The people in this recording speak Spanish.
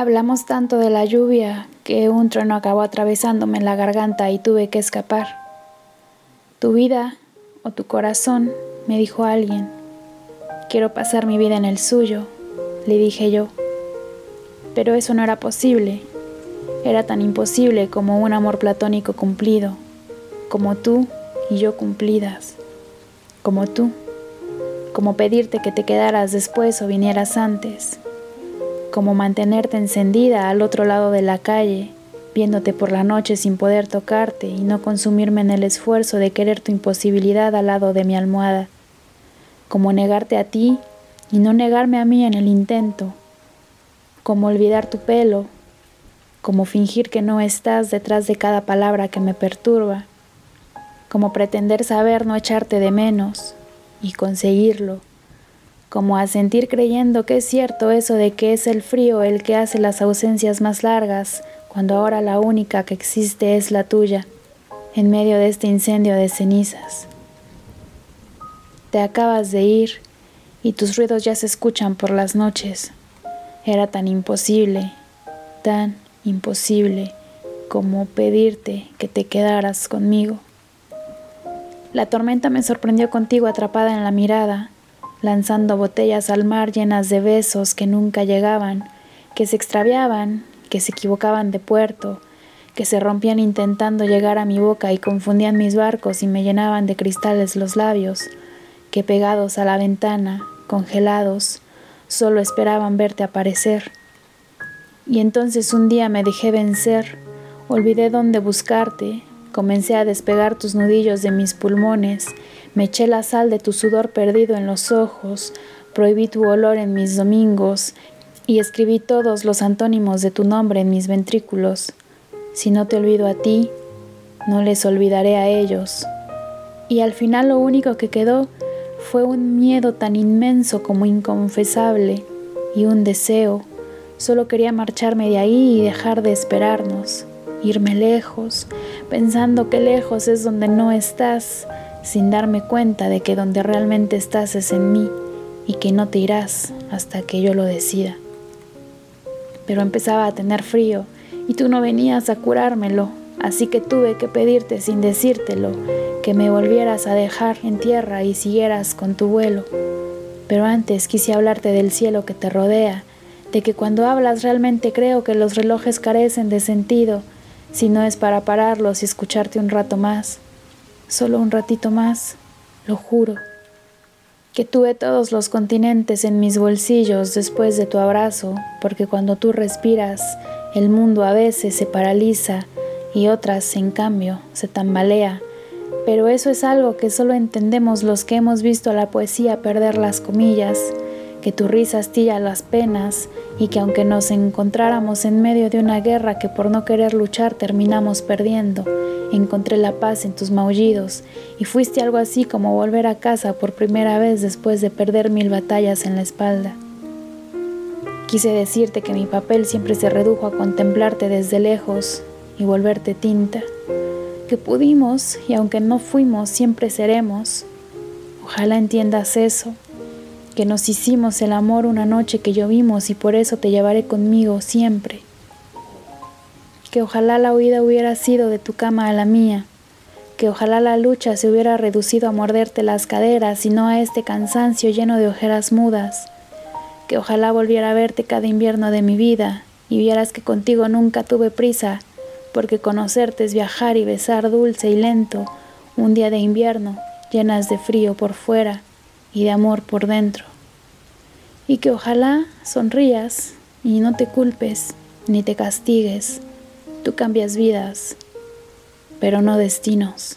Hablamos tanto de la lluvia que un trueno acabó atravesándome la garganta y tuve que escapar. Tu vida o tu corazón, me dijo alguien. Quiero pasar mi vida en el suyo, le dije yo. Pero eso no era posible. Era tan imposible como un amor platónico cumplido, como tú y yo cumplidas, como tú, como pedirte que te quedaras después o vinieras antes como mantenerte encendida al otro lado de la calle, viéndote por la noche sin poder tocarte y no consumirme en el esfuerzo de querer tu imposibilidad al lado de mi almohada, como negarte a ti y no negarme a mí en el intento, como olvidar tu pelo, como fingir que no estás detrás de cada palabra que me perturba, como pretender saber no echarte de menos y conseguirlo como a sentir creyendo que es cierto eso de que es el frío el que hace las ausencias más largas, cuando ahora la única que existe es la tuya, en medio de este incendio de cenizas. Te acabas de ir y tus ruidos ya se escuchan por las noches. Era tan imposible, tan imposible como pedirte que te quedaras conmigo. La tormenta me sorprendió contigo atrapada en la mirada, lanzando botellas al mar llenas de besos que nunca llegaban, que se extraviaban, que se equivocaban de puerto, que se rompían intentando llegar a mi boca y confundían mis barcos y me llenaban de cristales los labios, que pegados a la ventana, congelados, solo esperaban verte aparecer. Y entonces un día me dejé vencer, olvidé dónde buscarte, comencé a despegar tus nudillos de mis pulmones me eché la sal de tu sudor perdido en los ojos, prohibí tu olor en mis domingos y escribí todos los antónimos de tu nombre en mis ventrículos. Si no te olvido a ti, no les olvidaré a ellos. Y al final lo único que quedó fue un miedo tan inmenso como inconfesable y un deseo. Solo quería marcharme de ahí y dejar de esperarnos, irme lejos, pensando que lejos es donde no estás, sin darme cuenta de que donde realmente estás es en mí y que no te irás hasta que yo lo decida. Pero empezaba a tener frío y tú no venías a curármelo, así que tuve que pedirte sin decírtelo que me volvieras a dejar en tierra y siguieras con tu vuelo. Pero antes quise hablarte del cielo que te rodea, de que cuando hablas realmente creo que los relojes carecen de sentido, si no es para pararlos y escucharte un rato más solo un ratito más, lo juro, que tuve todos los continentes en mis bolsillos después de tu abrazo, porque cuando tú respiras, el mundo a veces se paraliza y otras, en cambio, se tambalea. Pero eso es algo que solo entendemos los que hemos visto a la poesía perder las comillas, que tu risa astilla las penas y que aunque nos encontráramos en medio de una guerra que por no querer luchar terminamos perdiendo, encontré la paz en tus maullidos y fuiste algo así como volver a casa por primera vez después de perder mil batallas en la espalda. Quise decirte que mi papel siempre se redujo a contemplarte desde lejos y volverte tinta, que pudimos y aunque no fuimos, siempre seremos. Ojalá entiendas eso que nos hicimos el amor una noche que llovimos y por eso te llevaré conmigo siempre. Que ojalá la huida hubiera sido de tu cama a la mía, que ojalá la lucha se hubiera reducido a morderte las caderas y no a este cansancio lleno de ojeras mudas, que ojalá volviera a verte cada invierno de mi vida y vieras que contigo nunca tuve prisa, porque conocerte es viajar y besar dulce y lento un día de invierno llenas de frío por fuera y de amor por dentro. Y que ojalá sonrías y no te culpes ni te castigues. Tú cambias vidas, pero no destinos.